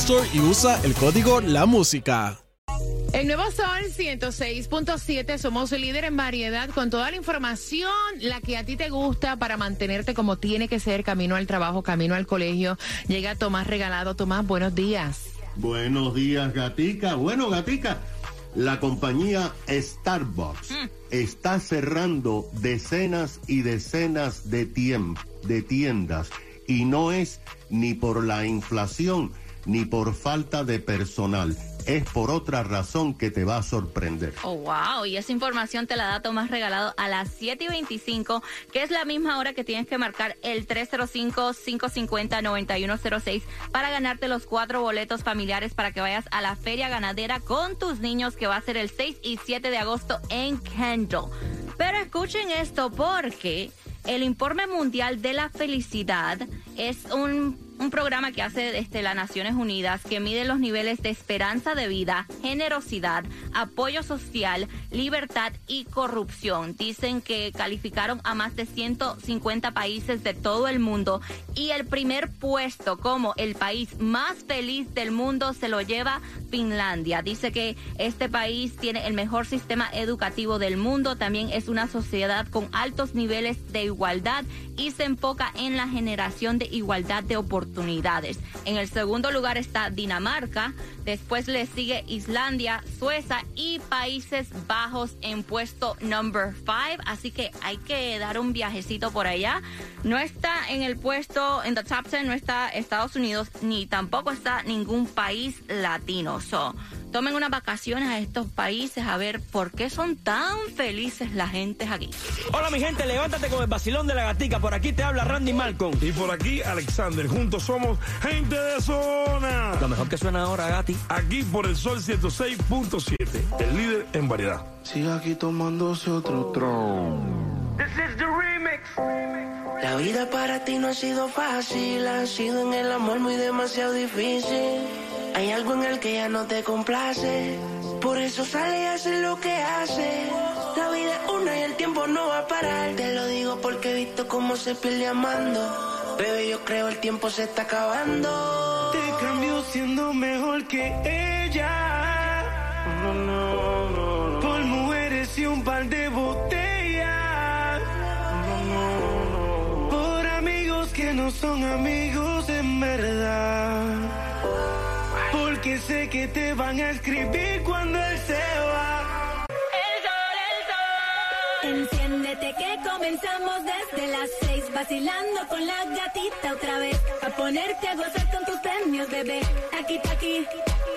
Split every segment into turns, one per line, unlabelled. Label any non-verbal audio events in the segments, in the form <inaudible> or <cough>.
Store y usa el código La Música.
El nuevo Sol 106.7, somos el líder en variedad con toda la información, la que a ti te gusta para mantenerte como tiene que ser, camino al trabajo, camino al colegio. Llega Tomás Regalado. Tomás, buenos días.
Buenos días, Gatica. Bueno, Gatica, la compañía Starbucks está cerrando decenas y decenas de, tiem- de tiendas y no es ni por la inflación ni por falta de personal. Es por otra razón que te va a sorprender.
Oh, wow. Y esa información te la da Tomás Regalado a las 7 y 25, que es la misma hora que tienes que marcar el 305-550-9106 para ganarte los cuatro boletos familiares para que vayas a la feria ganadera con tus niños, que va a ser el 6 y 7 de agosto en Kendall. Pero escuchen esto porque el Informe Mundial de la Felicidad es un un programa que hace desde las Naciones Unidas que mide los niveles de esperanza de vida, generosidad, apoyo social, libertad y corrupción. Dicen que calificaron a más de 150 países de todo el mundo y el primer puesto como el país más feliz del mundo se lo lleva Finlandia. Dice que este país tiene el mejor sistema educativo del mundo, también es una sociedad con altos niveles de igualdad y se enfoca en la generación de igualdad de oportunidades. En el segundo lugar está Dinamarca, después le sigue Islandia, Suecia y Países Bajos en puesto number 5, así que hay que dar un viajecito por allá. No está en el puesto, en the top 10 no está Estados Unidos, ni tampoco está ningún país latino. So, tomen unas vacaciones a estos países a ver por qué son tan felices la gente aquí.
Hola mi gente, levántate con el vacilón de la gatica. Por aquí te habla Randy Malcolm.
Y por aquí, Alexander. Juntos somos gente de zona.
Lo mejor que suena ahora, Gati.
Aquí por el Sol 106.7, el líder en variedad.
Sigue aquí tomándose otro tron. La vida para ti no ha sido fácil, ha sido en el amor muy demasiado difícil. Hay algo en el que ya no te complace, por eso sale y hace lo que hace. La vida es una y el tiempo no va a parar. Te lo digo porque he visto cómo se pierde amando. Bebé, yo creo el tiempo se está acabando.
Te cambio siendo mejor que ella. Por mujeres y un par de botellas. Por amigos que no son amigos te van a escribir cuando él se va.
Enciéndete que comenzamos desde las seis vacilando con la gatita otra vez a ponerte a gozar con tus premios bebé aquí pa' aquí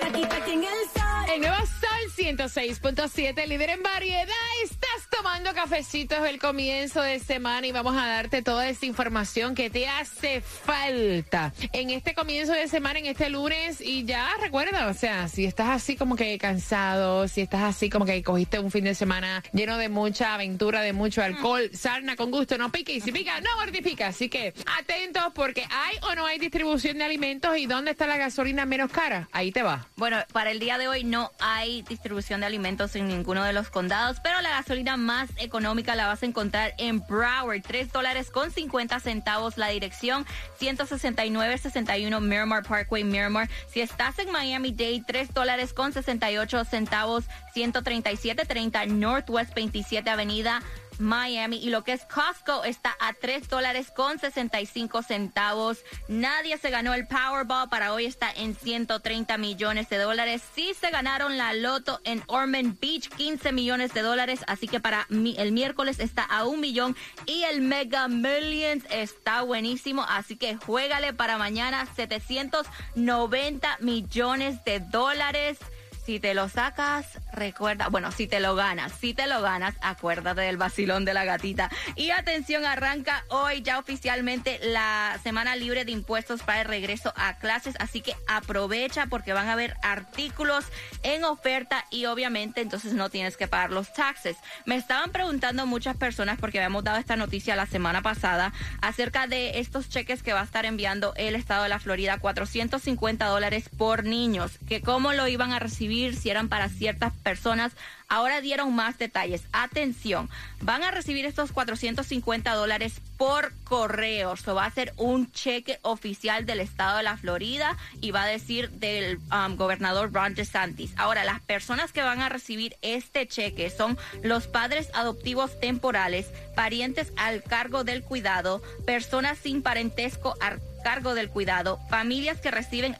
aquí pa' aquí en el sol
El nuevo Sol 106.7, líder en variedad. Estás tomando cafecitos el comienzo de semana y vamos a darte toda esa información que te hace falta en este comienzo de semana, en este lunes. Y ya recuerda, o sea, si estás así como que cansado, si estás así como que cogiste un fin de semana lleno de mucha aventura, de mucho alcohol, sarna con gusto, no pique y si pica, no mortifica. Así que atentos porque hay o no hay distribución de alimentos y dónde está la gasolina menos cara. Ahí te va.
Bueno, para el día de hoy no hay distribución de alimentos en ninguno de los condados, pero la gasolina más económica la vas a encontrar en Broward, 3 dólares con 50 centavos la dirección, 169-61 Miramar Parkway, Miramar. Si estás en Miami-Dade, 3 dólares con 68 centavos, 137-30 Northwest 27 Avenida. Miami y lo que es Costco está a 3 dólares con 65 centavos. Nadie se ganó el Powerball, para hoy está en 130 millones de dólares. Sí se ganaron la Loto en Ormond Beach, 15 millones de dólares, así que para el miércoles está a un millón y el Mega Millions está buenísimo, así que juégale para mañana 790 millones de dólares. Si te lo sacas, recuerda, bueno, si te lo ganas, si te lo ganas, acuérdate del vacilón de la gatita. Y atención, arranca hoy ya oficialmente la semana libre de impuestos para el regreso a clases, así que aprovecha porque van a haber artículos en oferta y obviamente entonces no tienes que pagar los taxes. Me estaban preguntando muchas personas porque habíamos dado esta noticia la semana pasada acerca de estos cheques que va a estar enviando el estado de la Florida, 450 dólares por niños, que cómo lo iban a recibir si eran para ciertas personas. Ahora dieron más detalles. Atención, van a recibir estos 450 dólares por correo. Eso va a ser un cheque oficial del estado de la Florida y va a decir del um, gobernador Ron DeSantis. Ahora, las personas que van a recibir este cheque son los padres adoptivos temporales, parientes al cargo del cuidado, personas sin parentesco cargo del cuidado, familias que reciben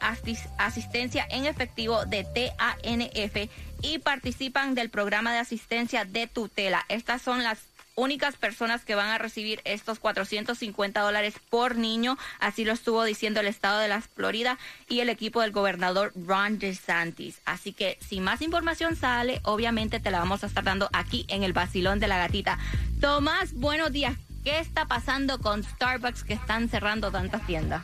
asistencia en efectivo de TANF y participan del programa de asistencia de tutela. Estas son las únicas personas que van a recibir estos 450 dólares por niño, así lo estuvo diciendo el estado de la Florida y el equipo del gobernador Ron DeSantis. Así que si más información sale, obviamente te la vamos a estar dando aquí en el Basilón de la Gatita. Tomás, buenos días. ¿Qué está pasando con Starbucks que están cerrando tantas tiendas?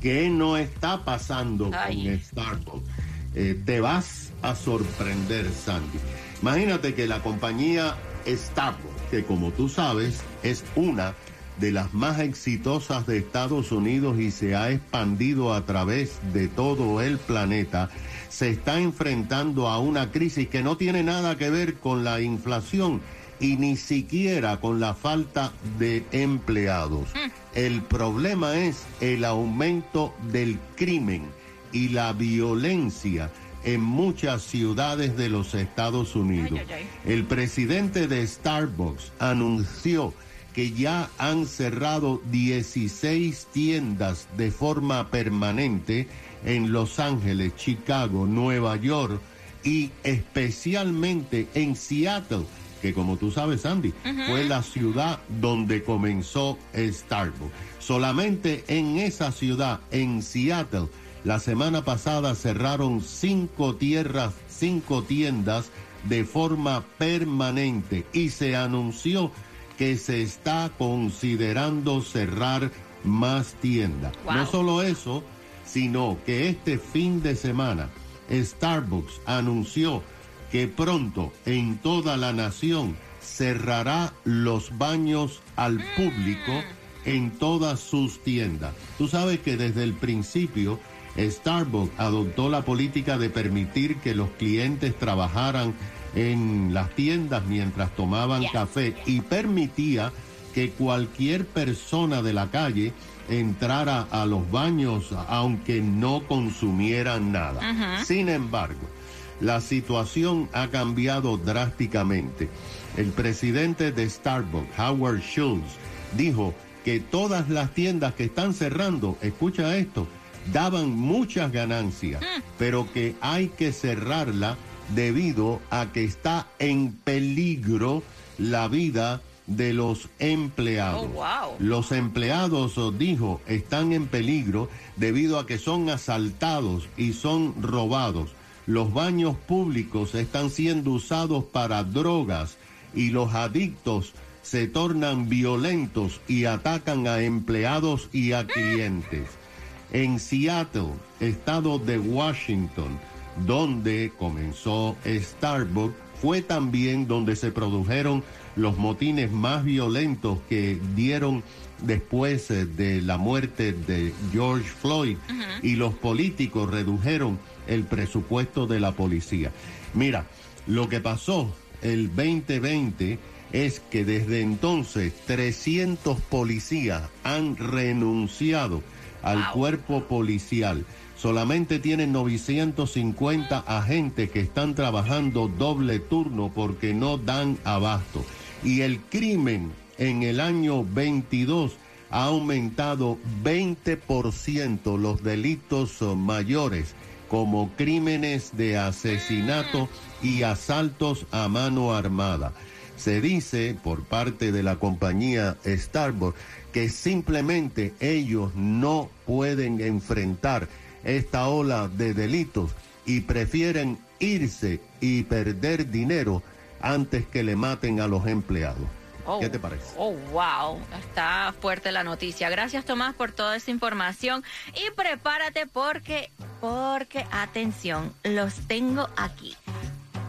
¿Qué no está pasando con Starbucks? Eh, te vas a sorprender, Sandy. Imagínate que la compañía Starbucks, que como tú sabes es una de las más exitosas de Estados Unidos y se ha expandido a través de todo el planeta, se está enfrentando a una crisis que no tiene nada que ver con la inflación y ni siquiera con la falta de empleados. Mm. El problema es el aumento del crimen y la violencia en muchas ciudades de los Estados Unidos. El presidente de Starbucks anunció que ya han cerrado 16 tiendas de forma permanente en Los Ángeles, Chicago, Nueva York y especialmente en Seattle que como tú sabes, Andy, fue la ciudad donde comenzó Starbucks. Solamente en esa ciudad, en Seattle, la semana pasada cerraron cinco tierras, cinco tiendas de forma permanente y se anunció que se está considerando cerrar más tiendas. No solo eso, sino que este fin de semana Starbucks anunció que pronto en toda la nación cerrará los baños al público en todas sus tiendas. Tú sabes que desde el principio Starbucks adoptó la política de permitir que los clientes trabajaran en las tiendas mientras tomaban café y permitía que cualquier persona de la calle entrara a los baños aunque no consumieran nada. Sin embargo, la situación ha cambiado drásticamente. El presidente de Starbucks, Howard Schultz, dijo que todas las tiendas que están cerrando, escucha esto, daban muchas ganancias, mm. pero que hay que cerrarla debido a que está en peligro la vida de los empleados.
Oh,
los empleados, dijo, están en peligro debido a que son asaltados y son robados los baños públicos están siendo usados para drogas y los adictos se tornan violentos y atacan a empleados y a clientes. En Seattle, estado de Washington, donde comenzó Starbucks, fue también donde se produjeron los motines más violentos que dieron después eh, de la muerte de George Floyd y los políticos redujeron el presupuesto de la policía. Mira, lo que pasó el 2020 es que desde entonces 300 policías han renunciado al cuerpo policial. Solamente tienen 950 agentes que están trabajando doble turno porque no dan abasto. Y el crimen en el año 22 ha aumentado 20% los delitos mayores como crímenes de asesinato y asaltos a mano armada. Se dice por parte de la compañía Starbucks que simplemente ellos no pueden enfrentar esta ola de delitos y prefieren irse y perder dinero antes que le maten a los empleados. ¿Qué te parece?
Oh, wow. Está fuerte la noticia. Gracias, Tomás, por toda esa información. Y prepárate porque, porque, atención, los tengo aquí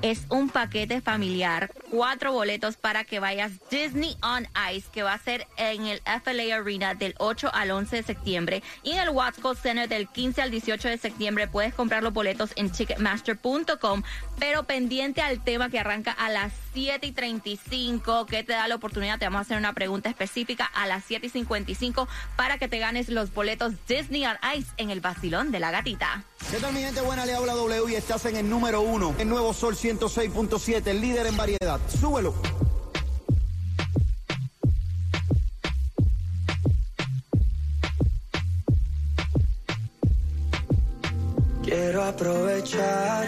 es un paquete familiar, cuatro boletos para que vayas Disney on Ice, que va a ser en el FLA Arena del 8 al 11 de septiembre y en el Watco Center del 15 al 18 de septiembre. Puedes comprar los boletos en ticketmaster.com, pero pendiente al tema que arranca a las 7 y 35, que te da la oportunidad, te vamos a hacer una pregunta específica a las 7 y 55 para que te ganes los boletos Disney on Ice en el Basilón de la Gatita.
¿Qué tal mi gente buena? Le habla W y estás en el número uno, el nuevo Sol 106.7, el líder en variedad. Súbelo.
Quiero aprovechar,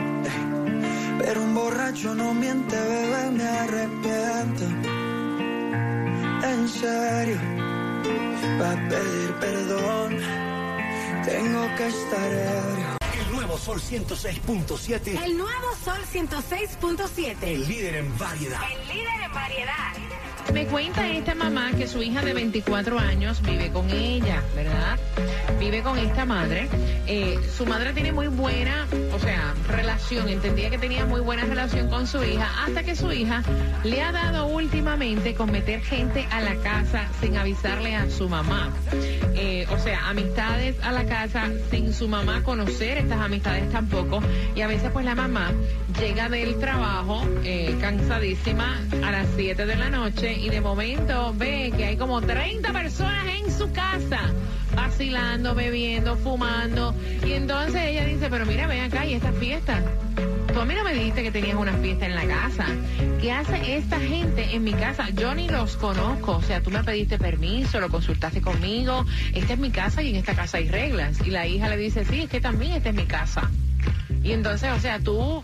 Pero un borracho no miente, bebé, me arrepiento. En serio, va a pedir perdón, tengo que estar ebrio.
El nuevo Sol 106.7,
El nuevo Sol 106.7.
el líder en variedad.
El líder en variedad.
Me cuenta esta mamá que su hija de 24 años vive con ella, ¿verdad? Vive con esta madre. Eh, su madre tiene muy buena, o sea, relación, entendía que tenía muy buena relación con su hija, hasta que su hija le ha dado últimamente con meter gente a la casa sin avisarle a su mamá. Eh, o sea, amistades a la casa sin su mamá conocer estas amistades tampoco. Y a veces pues la mamá llega del trabajo eh, cansadísima a las 7 de la noche y de momento ve que hay como 30 personas en su casa vacilando, bebiendo, fumando. Y entonces ella dice, pero mira, ven acá y esta fiesta. Tú a mí no me dijiste que tenías una fiesta en la casa. ¿Qué hace esta gente en mi casa? Yo ni los conozco. O sea, tú me pediste permiso, lo consultaste conmigo. Esta es mi casa y en esta casa hay reglas. Y la hija le dice, sí, es que también esta es mi casa. Y entonces, o sea, tú,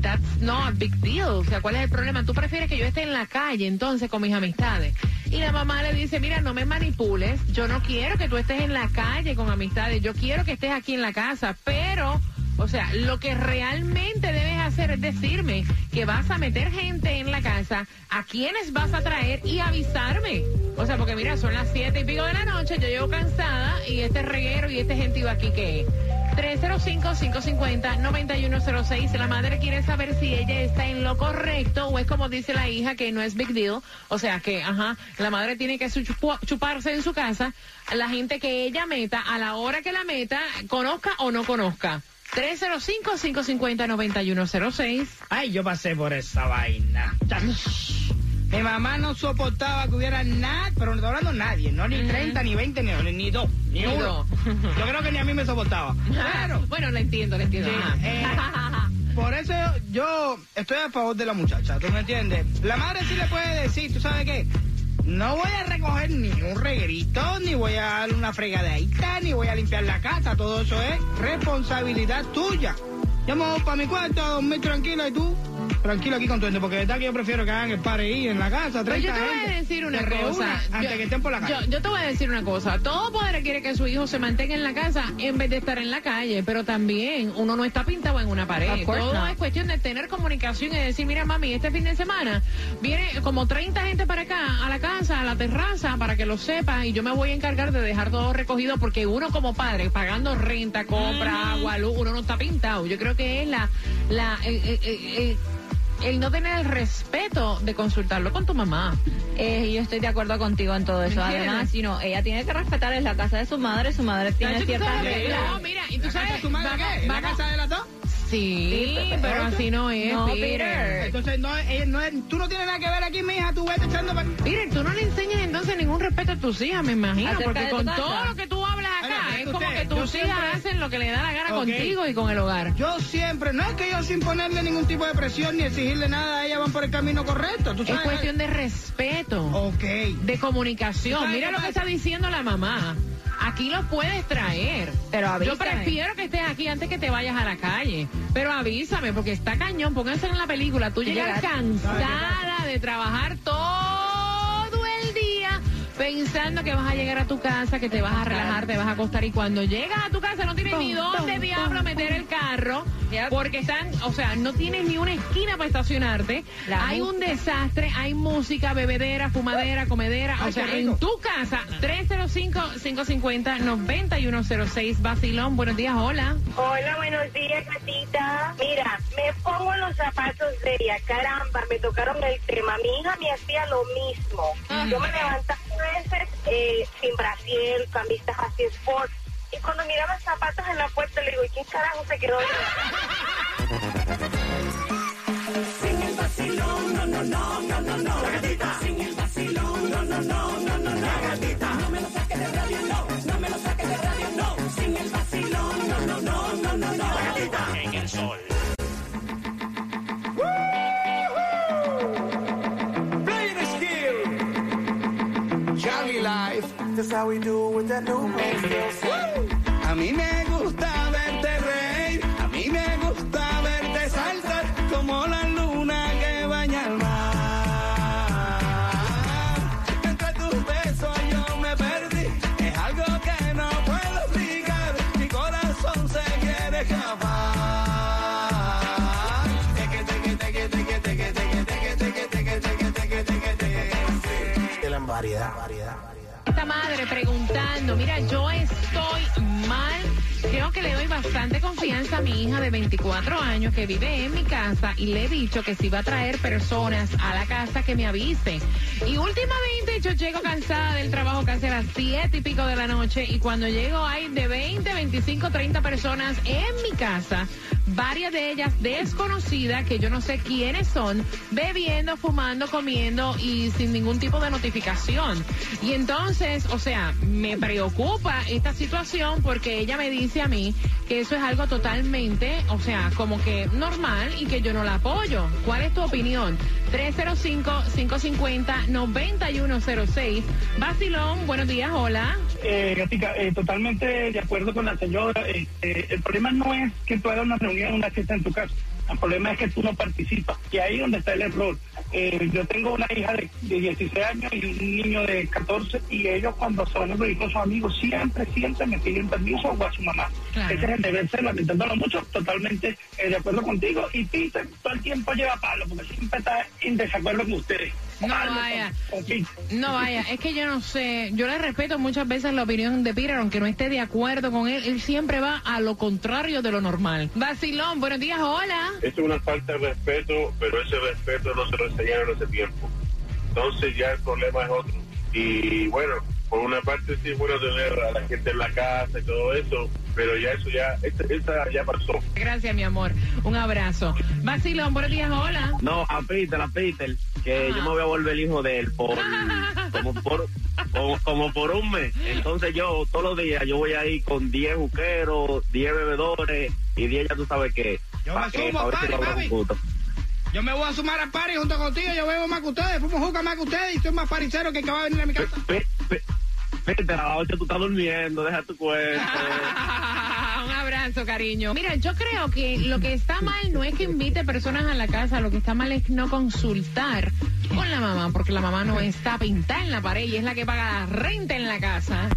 that's not a big deal. O sea, ¿cuál es el problema? Tú prefieres que yo esté en la calle entonces con mis amistades. Y la mamá le dice, mira, no me manipules. Yo no quiero que tú estés en la calle con amistades. Yo quiero que estés aquí en la casa. Pero, o sea, lo que realmente debes hacer es decirme que vas a meter gente en la casa, a quienes vas a traer y avisarme. O sea, porque mira, son las siete y pico de la noche, yo llego cansada y este reguero y este gentío aquí que 305-550-9106. La madre quiere saber si ella está en lo correcto o es como dice la hija que no es big deal. O sea que, ajá, la madre tiene que chuparse en su casa la gente que ella meta a la hora que la meta, conozca o no conozca. 305-550-9106.
Ay, yo pasé por esa vaina. Mi mamá no soportaba que hubiera nada, pero no estoy hablando nadie, no ni 30, ni 20, ni, ni, ni dos, ni, uno. Yo creo que ni a mí me soportaba. <laughs> Pero,
Bueno, la entiendo, la entiendo.
Sí,
ajá.
eh, por eso yo estoy a favor de la muchacha, ¿tú me entiendes? La madre sí le puede decir, ¿tú sabes qué? No voy a recoger ni un reguerito, ni voy a darle una fregadita, ni voy a limpiar la casa. Todo eso es responsabilidad tuya. Yo me voy para mi cuarto a dormir tranquila y tú, tranquilo aquí con tu gente, porque de verdad que yo prefiero que hagan el party en la casa, 30
Pero yo te voy a
gente,
decir una cosa.
Antes
Yo-
que estén por la calle.
Yo, yo te voy a decir una cosa. Todo padre quiere que su hijo se mantenga en la casa en vez de estar en la calle, pero también uno no está pintado en una pared. Todo es cuestión de tener comunicación y decir, mira mami, este fin de semana viene como 30 gente para acá, a la casa, a la terraza, para que lo sepas, y yo me voy a encargar de dejar todo recogido porque uno como padre, pagando renta, compra, agua, luz, uno no está pintado. Yo creo que es la... la el- el- el- el- no tener el respeto de consultarlo con tu mamá.
Eh, yo estoy de acuerdo contigo en todo eso. Además, you know, ella tiene que respetar es la casa de su madre. Su madre tiene
Nacho, ¿tú
ciertas reglas.
No, mira, y tú
¿La casa
sabes...
tu madre
vamos-
qué? ¿La
vamos-
casa de las dos?
Sí,
Sí,
pero así no es,
No,
Peter.
Peter.
Entonces, no, es- no tú no tienes nada que ver aquí, mija, tú vete echando para...
Peter, tú no le enseñas entonces ningún respeto a tus hijas, me imagino,
Acerca
porque con todo lo que tú es como
usted,
que tus
yo
hijas
siempre-
hacen lo que le da la gana contigo y con el hogar.
Yo siempre, no es que yo sin ponerle ningún tipo de presión ni exigirle nada, ellas van por el camino correcto, tú
Es cuestión de respeto,
Ok.
de comunicación.
¿Sabes
Mira lo que está diciendo la mamá. Aquí los puedes traer.
Pero
Yo
avísame.
prefiero que estés aquí antes que te vayas a la calle. Pero avísame, porque está cañón. Pónganse en la película. Tú llegas cansada de trabajar todo pensando que vas a llegar a tu casa, que te vas a relajar, te vas a acostar. Y cuando llegas a tu casa no tienes ni dónde
pum,
diablo
pum,
meter el carro. Porque están, o sea, no tienes ni una esquina para estacionarte.
La
hay un desastre, hay música, bebedera, fumadera, comedera.
Ay,
o sea, en tu casa, 305-550-9106, Basilón. Buenos días, hola.
Hola, buenos días, gatita. Mira, me pongo los zapatos de ella. Caramba, me tocaron el tema. Mi hija me hacía lo mismo. Yo me levantaba sin brasier, camisas así sport. Y cuando miraba zapatos en la puerta, le digo, ¿y carajo se quedó Sin
el no, no, no, no, no, no, no, no, no, no, no.
A mí me gusta verte reír, a mí me gusta verte saltar como la luna que baña el mar. Tus besos yo me perdí, es algo que no puedo explicar. Mi corazón se quiere escapar.
Variedad, variedad, variedad.
Esta madre preguntando, mira, yo estoy mal. Creo que le doy bastante confianza a mi hija de 24 años que vive en mi casa y le he dicho que si va a traer personas a la casa que me avise. Y últimamente yo llego cansada del trabajo casi a las 7 y pico de la noche y cuando llego hay de 20, 25, 30 personas en mi casa, varias de ellas desconocidas que yo no sé quiénes son, bebiendo, fumando, comiendo y sin ningún tipo de notificación. Y entonces, o sea, me preocupa esta situación porque ella me dice a mí que eso es algo totalmente, o sea, como que normal y que yo no la apoyo. ¿Cuál es tu opinión? 305-550-9106. Basilón, buenos días, hola.
Eh, Gatica, eh, totalmente de acuerdo con la señora. Este, el problema no es que tú hagas una reunión, una fiesta en tu casa. El problema es que tú no participas. Y ahí es donde está el error. Eh, yo tengo una hija de, de 16 años y un niño de 14 y ellos cuando se van a reunir con sus amigos siempre, siempre me piden permiso o a su mamá.
Claro.
Ese es el deber ser, lamentándolo mucho, totalmente eh, de acuerdo contigo. Y Peter todo el tiempo lleva palo porque siempre está en desacuerdo con ustedes.
No vaya.
Peter.
No vaya, es que yo no sé, yo le respeto muchas veces la opinión de Peter, aunque no esté de acuerdo con él, él siempre va a lo contrario de lo normal. Basilón, buenos días, hola.
Eso es una falta de respeto, pero ese respeto no se lo enseñaron en ese tiempo. Entonces ya el problema es otro. Y bueno, por una parte sí es bueno tener a la gente en la casa y todo eso, pero ya eso ya, esa ya pasó.
Gracias, mi amor. Un abrazo. Basilón, buenos días, hola.
No, a Peter, a Peter, que yo me voy a volver hijo de él por como por como, como por un mes. Entonces yo todos los días yo voy ahí con 10 juqueros, 10 bebedores y 10 ya tú sabes que
Yo me
que-
sumo,
pa' ver si
papi. Yo me voy a sumar al party junto contigo, yo bebo más que ustedes, fumo juca más que ustedes y soy más paricero que el que va a venir a mi casa.
Peter, a la noche tú estás durmiendo, deja tu cuerpo. <laughs>
Mira, yo creo que lo que está mal no es que invite personas a la casa, lo que está mal es no consultar con la mamá, porque la mamá no está pintada en la pared y es la que paga la renta en la casa.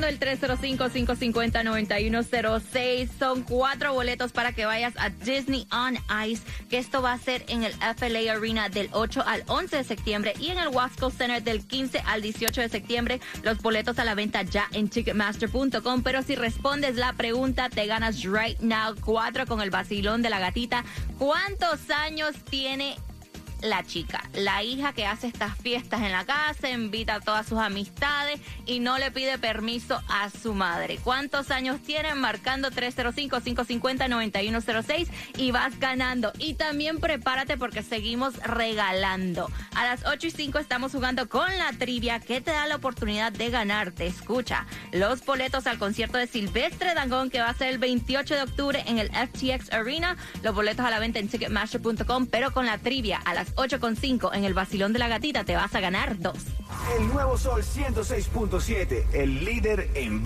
Marcando el 305-550-9106, son cuatro boletos para que vayas a Disney on Ice, que esto va a ser en el FLA Arena del 8 al 11 de septiembre y en el Wasco Center del 15 al 18 de septiembre. Los boletos a la venta ya en Ticketmaster.com, pero si respondes la pregunta, te ganas right now cuatro con el vacilón de la gatita. ¿Cuántos años tiene la chica, la hija que hace estas fiestas en la casa, invita a todas sus amistades y no le pide permiso a su madre. ¿Cuántos años tienen? Marcando 305-550-9106 y vas ganando. Y también prepárate porque seguimos regalando. A las 8 y 5 estamos jugando con la trivia que te da la oportunidad de ganarte. Escucha, los boletos al concierto de Silvestre Dangón que va a ser el 28 de octubre en el FTX Arena. Los boletos a la venta en Ticketmaster.com, pero con la trivia a las 8.5 en el Basilón de la Gatita te vas a ganar dos.
El nuevo Sol 106.7, el líder en